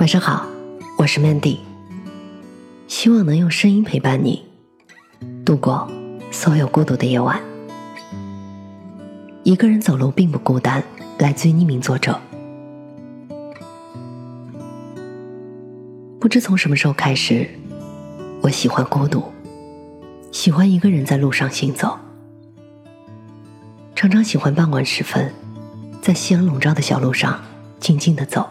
晚上好，我是 Mandy，希望能用声音陪伴你度过所有孤独的夜晚。一个人走路并不孤单，来自于匿名作者。不知从什么时候开始，我喜欢孤独，喜欢一个人在路上行走，常常喜欢傍晚时分，在夕阳笼罩的小路上静静的走。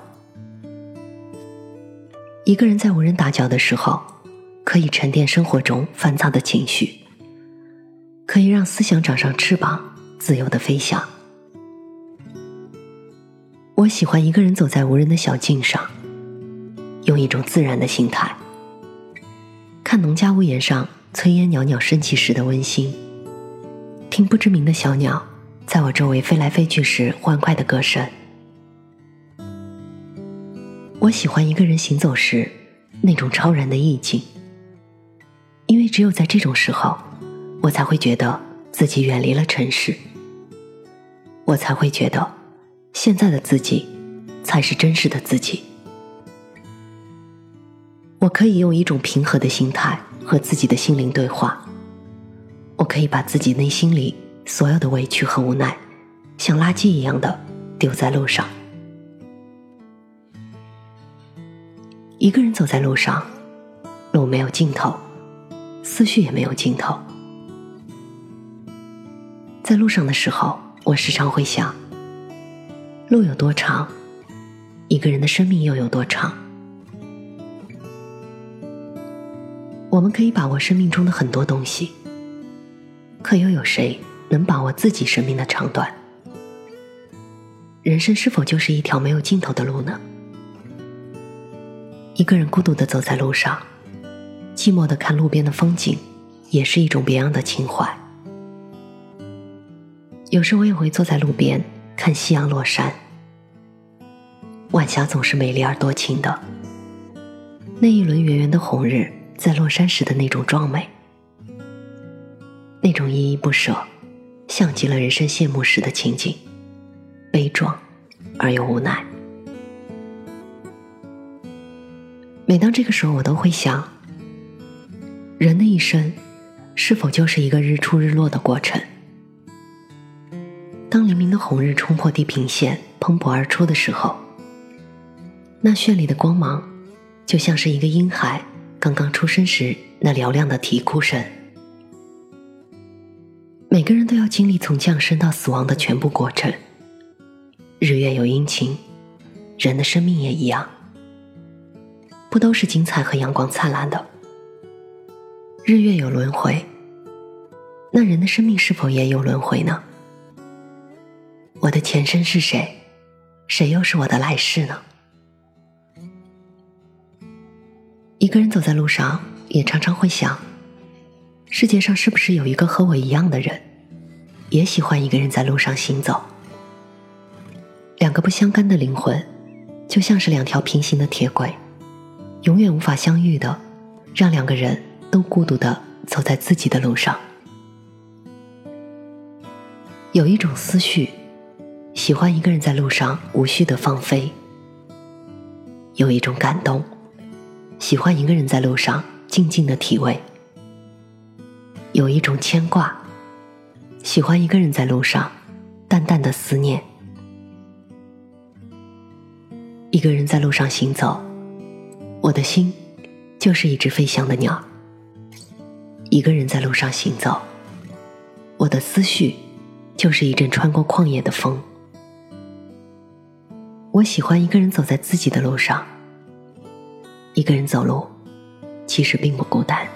一个人在无人打搅的时候，可以沉淀生活中烦躁的情绪，可以让思想长上翅膀，自由的飞翔。我喜欢一个人走在无人的小径上，用一种自然的心态，看农家屋檐上炊烟袅袅升起时的温馨，听不知名的小鸟在我周围飞来飞去时欢快的歌声。我喜欢一个人行走时那种超然的意境，因为只有在这种时候，我才会觉得自己远离了尘世，我才会觉得现在的自己才是真实的自己。我可以用一种平和的心态和自己的心灵对话，我可以把自己内心里所有的委屈和无奈，像垃圾一样的丢在路上。一个人走在路上，路没有尽头，思绪也没有尽头。在路上的时候，我时常会想：路有多长，一个人的生命又有多长？我们可以把握生命中的很多东西，可又有谁能把握自己生命的长短？人生是否就是一条没有尽头的路呢？一个人孤独的走在路上，寂寞的看路边的风景，也是一种别样的情怀。有时我也会坐在路边看夕阳落山，晚霞总是美丽而多情的。那一轮圆圆的红日在落山时的那种壮美，那种依依不舍，像极了人生谢幕时的情景，悲壮而又无奈。每当这个时候，我都会想：人的一生，是否就是一个日出日落的过程？当黎明的红日冲破地平线，蓬勃而出的时候，那绚丽的光芒，就像是一个婴孩刚刚出生时那嘹亮的啼哭声。每个人都要经历从降生到死亡的全部过程。日月有阴晴，人的生命也一样。不都是精彩和阳光灿烂的？日月有轮回，那人的生命是否也有轮回呢？我的前身是谁？谁又是我的来世呢？一个人走在路上，也常常会想：世界上是不是有一个和我一样的人，也喜欢一个人在路上行走？两个不相干的灵魂，就像是两条平行的铁轨。永远无法相遇的，让两个人都孤独的走在自己的路上。有一种思绪，喜欢一个人在路上无序的放飞；有一种感动，喜欢一个人在路上静静的体味；有一种牵挂，喜欢一个人在路上淡淡的思念。一个人在路上行走。我的心就是一只飞翔的鸟，一个人在路上行走。我的思绪就是一阵穿过旷野的风。我喜欢一个人走在自己的路上，一个人走路其实并不孤单。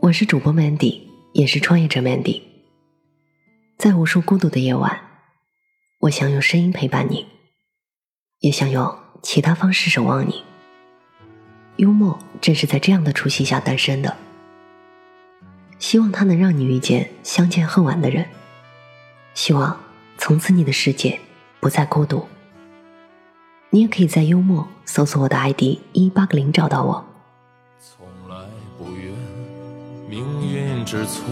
我是主播 Mandy，也是创业者 Mandy。在无数孤独的夜晚，我想用声音陪伴你，也想用。其他方式守望你，幽默正是在这样的初心下诞生的。希望它能让你遇见相见恨晚的人，希望从此你的世界不再孤独。你也可以在幽默搜索我的 ID 一八个零找到我。从来不怨命运之错，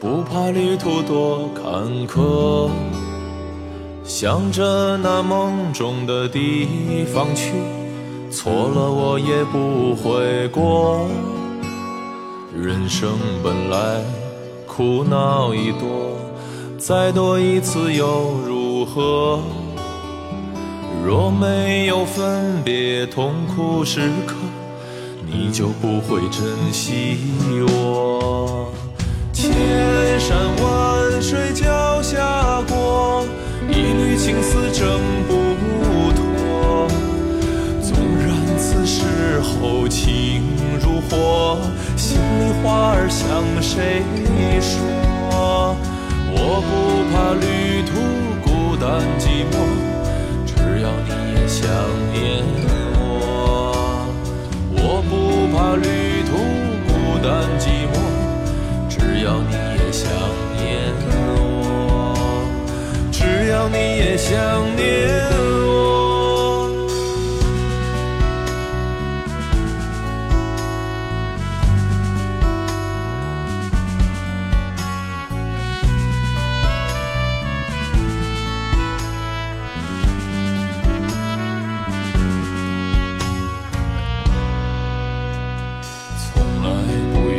不怕旅途多坎坷。向着那梦中的地方去，错了我也不悔过。人生本来苦恼已多，再多一次又如何？若没有分别痛苦时刻，你就不会珍惜我。千山万水脚，情丝挣不脱。纵然此时候情如火，心里话儿向谁说？我不怕旅途孤单寂寞，只要你也想念我。我不怕旅途孤单寂寞。只要你你也想念我。从来不怨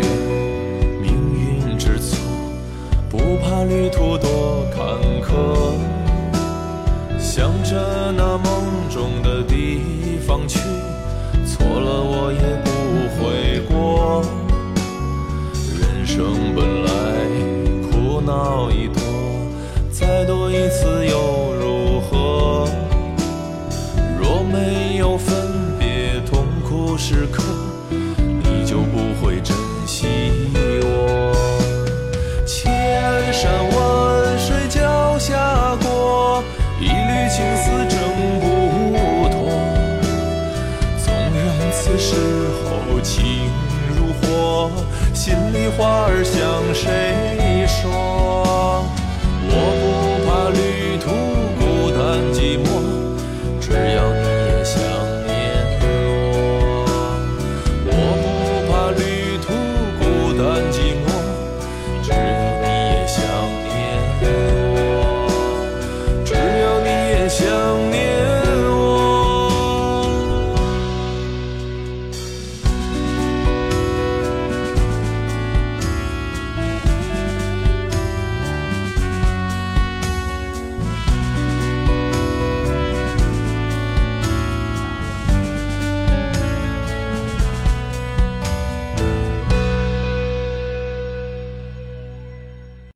命运之错，不怕旅途多一朵，再多一次又如何？若没有分别痛苦时刻，你就不会珍惜我。千山万水脚下过，一缕情丝挣不脱。纵然此时候情如火，心里话儿向谁？